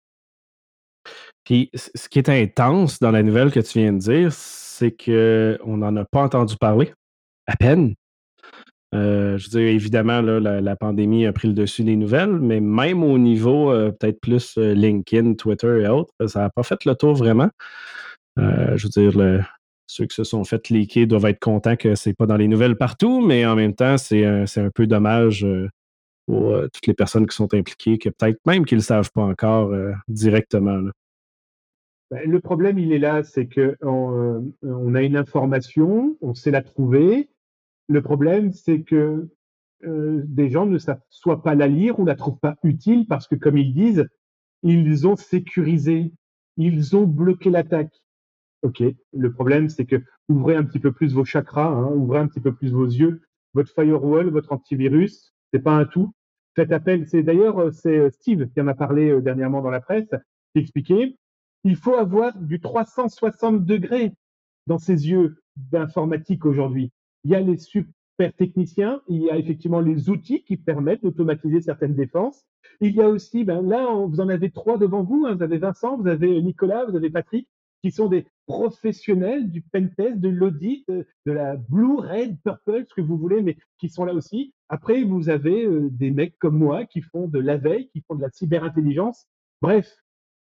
Ce qui est intense dans la nouvelle que tu viens de dire, c'est qu'on n'en a pas entendu parler, à peine. Euh, je veux dire, évidemment, la, pandémie a pris le dessus des nouvelles, mais même au niveau euh, peut-être plus euh, LinkedIn, Twitter et autres, ça n'a pas fait le tour vraiment. je veux dire, ceux qui se sont fait leaker doivent être contents que ce n'est pas dans les nouvelles partout, mais en même temps, c'est un, peu dommage pour toutes les personnes qui sont impliquées, que peut-être même qu'ils ne le savent pas encore directement. Le problème, il est là, c'est que euh, on, a une information, on sait la trouver. Le problème, c'est que euh, des gens ne savent pas la lire ou la trouvent pas utile parce que, comme ils disent, ils ont sécurisé, ils ont bloqué l'attaque. Ok. Le problème, c'est que ouvrez un petit peu plus vos chakras, hein, ouvrez un petit peu plus vos yeux, votre firewall, votre antivirus. C'est pas un tout. Faites appel. C'est d'ailleurs euh, c'est Steve qui en a parlé dernièrement dans la presse, qui expliquait il faut avoir du 360 degrés dans ses yeux d'informatique aujourd'hui. Il y a les super techniciens, il y a effectivement les outils qui permettent d'automatiser certaines défenses. Il y a aussi, ben là, vous en avez trois devant vous. Hein. vous avez Vincent, vous avez Nicolas, vous avez Patrick, qui sont des professionnels du pentest, de l'audit, euh, de la blue, red, purple, ce que vous voulez, mais qui sont là aussi. Après, vous avez euh, des mecs comme moi qui font de la veille, qui font de la cyberintelligence. Bref,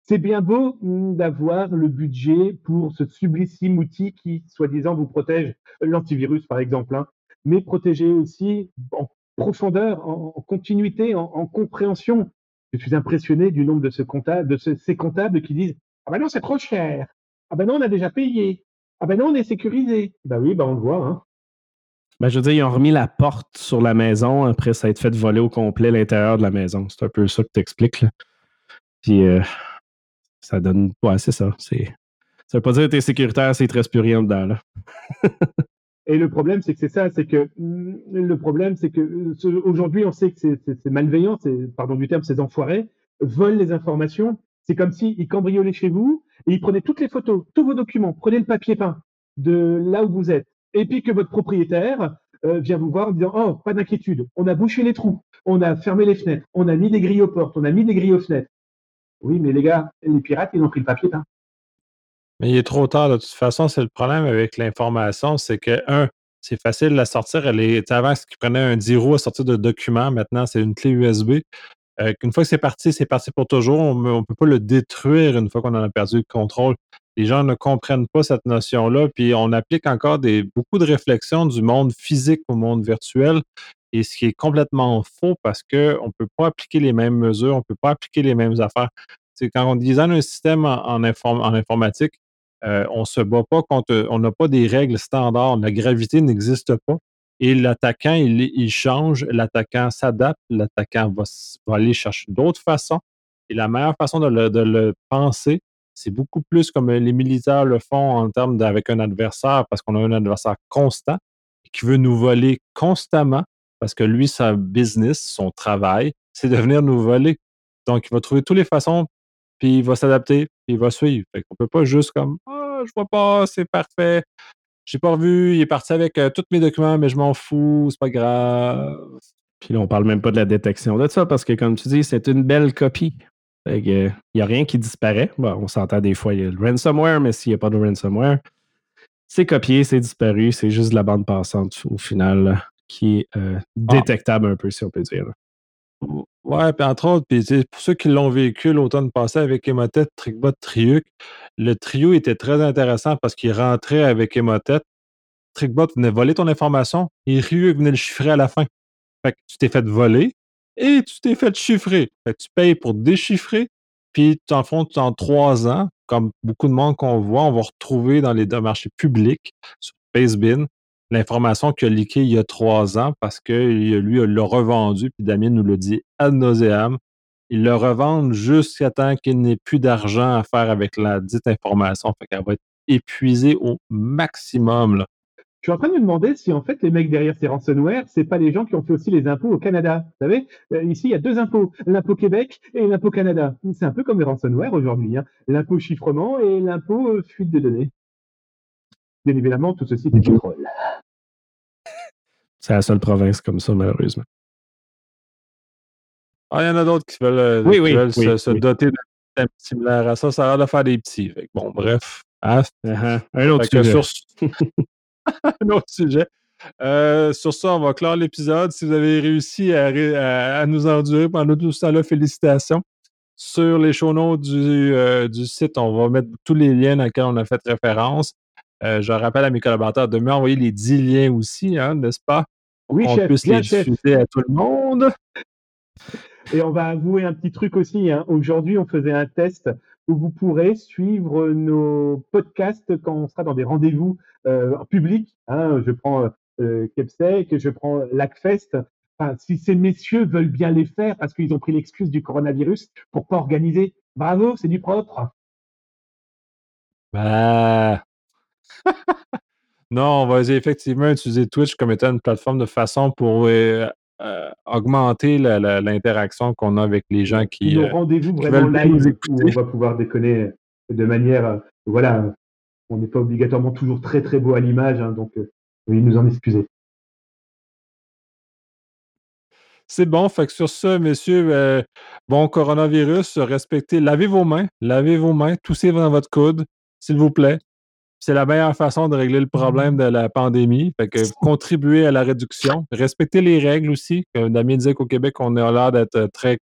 c'est bien beau hmm, d'avoir le budget pour ce sublissime outil qui, soi-disant, vous protège l'antivirus, par exemple, hein, mais protéger aussi en profondeur, en, continuité, en, compréhension. Je suis impressionné du nombre de, ces comptables qui disent Ah ben non, c'est trop cher. Ah ben non, on a déjà payé. Ah ben non, on est sécurisé. Ben oui, ben on le voit. Hein. Ben, je veux dire, ils ont remis la porte sur la maison après ça a été fait voler au complet l'intérieur de la maison. C'est un peu ça que tu expliques. Puis, euh, ça donne. Ouais, c'est ça. C'est, ça veut pas dire que tu es sécuritaire c'est te reste plus rien dedans. Là. <laughs> Et le problème, c'est que c'est ça, c'est que le problème, c'est que aujourd'hui, on sait que c'est malveillant, pardon du terme, ces enfoirés volent les informations. C'est comme s'ils cambriolaient chez vous et ils prenaient toutes les photos, tous vos documents, prenez le papier peint de là où vous êtes. Et puis que votre propriétaire euh, vient vous voir en disant Oh, pas d'inquiétude, on a bouché les trous, on a fermé les fenêtres, on a mis des grilles aux portes, on a mis des grilles aux fenêtres. Oui, mais les gars, les pirates, ils ont pris le papier peint. Mais il est trop tard. De toute façon, c'est le problème avec l'information, c'est que, un, c'est facile de la sortir. Elle est, avant, ce qui prenait un 10 roues à sortir de documents, maintenant, c'est une clé USB. Euh, une fois que c'est parti, c'est parti pour toujours. On ne peut pas le détruire une fois qu'on en a perdu le contrôle. Les gens ne comprennent pas cette notion-là. Puis on applique encore des, beaucoup de réflexions du monde physique au monde virtuel. Et ce qui est complètement faux parce qu'on ne peut pas appliquer les mêmes mesures, on ne peut pas appliquer les mêmes affaires. C'est quand on design un système en, informatique, euh, on ne se bat pas contre, on n'a pas des règles standards. La gravité n'existe pas. Et l'attaquant, il, change, l'attaquant s'adapte, l'attaquant va, aller chercher d'autres façons. Et la meilleure façon de le, penser, c'est beaucoup plus comme les militaires le font en termes d'avec un adversaire, parce qu'on a un adversaire constant qui veut nous voler constamment parce que lui, sa business, son travail, c'est de venir nous voler. Donc, il va trouver toutes les façons, puis il va s'adapter, puis il va suivre. Fait qu'on peut pas juste comme Ah, je vois pas, c'est parfait. J'ai pas revu, il est parti avec euh, tous mes documents, mais je m'en fous, c'est pas grave. Puis là, on parle même pas de la détection de ça, parce que comme tu dis, c'est une belle copie. Il n'y a rien qui disparaît. Bon, on s'entend des fois, il y a le ransomware, mais s'il n'y a pas de ransomware, c'est copié, c'est disparu, c'est juste de la bande passante au final qui est euh, détectable un peu, si on peut dire. Ouais, puis entre autres, puis pour ceux qui l'ont vécu l'automne passé avec Emotet, Trickbot, Triuc, le trio était très intéressant parce qu'il rentrait avec Emotet. Trickbot venait voler ton information et Ryuk venait le chiffrer à la fin. Fait que tu t'es fait voler et tu t'es fait chiffrer. Fait que tu payes pour déchiffrer, puis en fond, en trois ans, comme beaucoup de monde qu'on voit, on va retrouver dans les marchés publics sur Facebin l'information qu'il a leaké il y a trois ans parce que lui l'a revendu, puis Damien nous l'a dit ad nauseam. Il le revend jusqu'à temps qu'il n'ait plus d'argent à faire avec la dite information. Fait qu'elle va être épuisée au maximum. Je suis en train de me demander si en fait les mecs derrière ces ransomware, c'est pas les gens qui ont fait aussi les impôts au Canada. Vous savez, euh, ici il y a deux impôts, l'impôt Québec et l'impôt Canada. C'est un peu comme les ransomware aujourd'hui, hein. l'impôt chiffrement et l'impôt euh, fuite de données. Bien évidemment, tout ceci est du troll. C'est la seule province comme ça, malheureusement. Ah, il y en a d'autres qui veulent, euh, se, doter d'un système similaire à ça. Ça a l'air de faire des petits. bon, bref. Ah, uh-huh. Un autre sujet. <laughs> un autre sujet. Euh, sur ça, on va clore l'épisode. Si vous avez réussi à, nous endurer pendant tout ce temps-là, félicitations. Sur les show notes du, euh, du, site, on va mettre tous les liens dans lesquels on a fait référence. je rappelle à mes collaborateurs de m'envoyer les 10 liens aussi, hein, n'est-ce pas? Oui, on puisse les diffuser à tout le monde. Et on va avouer un petit truc aussi. Hein. Aujourd'hui, on faisait un test où vous pourrez suivre nos podcasts quand on sera dans des rendez-vous euh, publics. Hein. Je prends euh, Kepsec, je prends LACFest. Enfin, si ces messieurs veulent bien les faire parce qu'ils ont pris l'excuse du coronavirus pour pas organiser, bravo, c'est du propre. Bah. Non, on va effectivement utiliser Twitch comme étant une plateforme de façon pour euh, euh, augmenter l'interaction qu'on a avec les gens qui. Nos euh, rendez-vous vraiment live où on va pouvoir déconner de manière. voilà, on n'est pas obligatoirement toujours très très beau à l'image, hein, donc oui, nous en excuser. C'est bon, fait que sur ça, messieurs, bon coronavirus, respectez, lavez vos mains, lavez vos mains, toussez dans votre coude, s'il vous plaît c'est la meilleure façon de régler le problème de la pandémie. Fait que contribuer à la réduction, respecter les règles aussi. Comme Damien disait qu'au Québec, on a l'air d'être très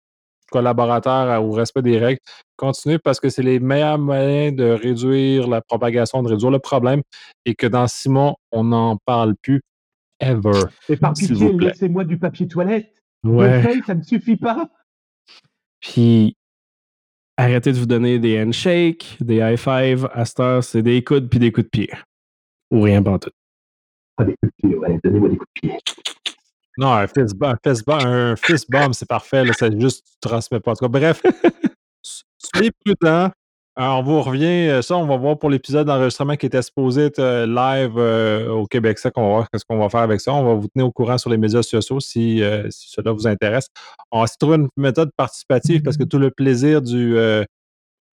collaborateur au respect des règles. Continuez parce que c'est les meilleurs moyens de réduire la propagation, de réduire le problème et que dans six mois, on n'en parle plus ever. Et par pitié, laissez-moi du papier toilette. Ouais. ça ne suffit pas. Puis arrêtez de vous donner des handshakes, des high five. À cette heure, c'est des coudes puis des coups de pied. Ou rien pas tout. Ah, des coups de pied, ouais. Donnez-moi des coups de pied. Non, un fist bomb, un fist bomb, c'est parfait. Là, c'est juste, tu transmets pas. En tout cas, bref, <laughs> soyez prudents. Euh, on vous revient, euh, ça, on va voir pour l'épisode d'enregistrement qui était supposé euh, live au Québec. Ça, qu'on va voir ce qu'on va faire avec ça. On va vous tenir au courant sur les médias sociaux si, cela vous intéresse. On va de trouver une méthode participative parce que tout le plaisir du,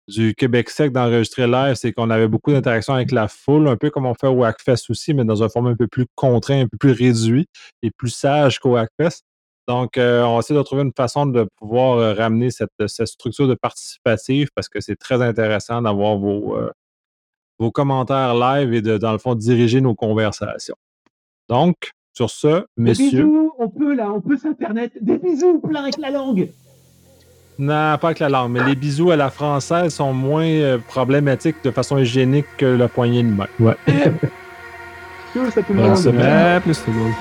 du Québec sec d'enregistrer live, c'est qu'on avait beaucoup d'interactions avec la foule, un peu comme on fait au Hackfest aussi, mais dans un format un peu plus contraint, un peu plus réduit et plus sage qu'au Hackfest. Donc, euh, on va essayer de trouver une façon de pouvoir euh, ramener cette, structure de participative parce que c'est très intéressant d'avoir vos, euh, vos commentaires live et de, dans le fond, diriger nos conversations. Donc, sur ce, messieurs. Des bisous, on peut là, on peut sur Internet. Des bisous plein avec la langue. Non, pas avec la langue, mais les bisous à la française sont moins problématiques de façon hygiénique que la poignée de main. Ouais. ça <laughs> plus tout le monde.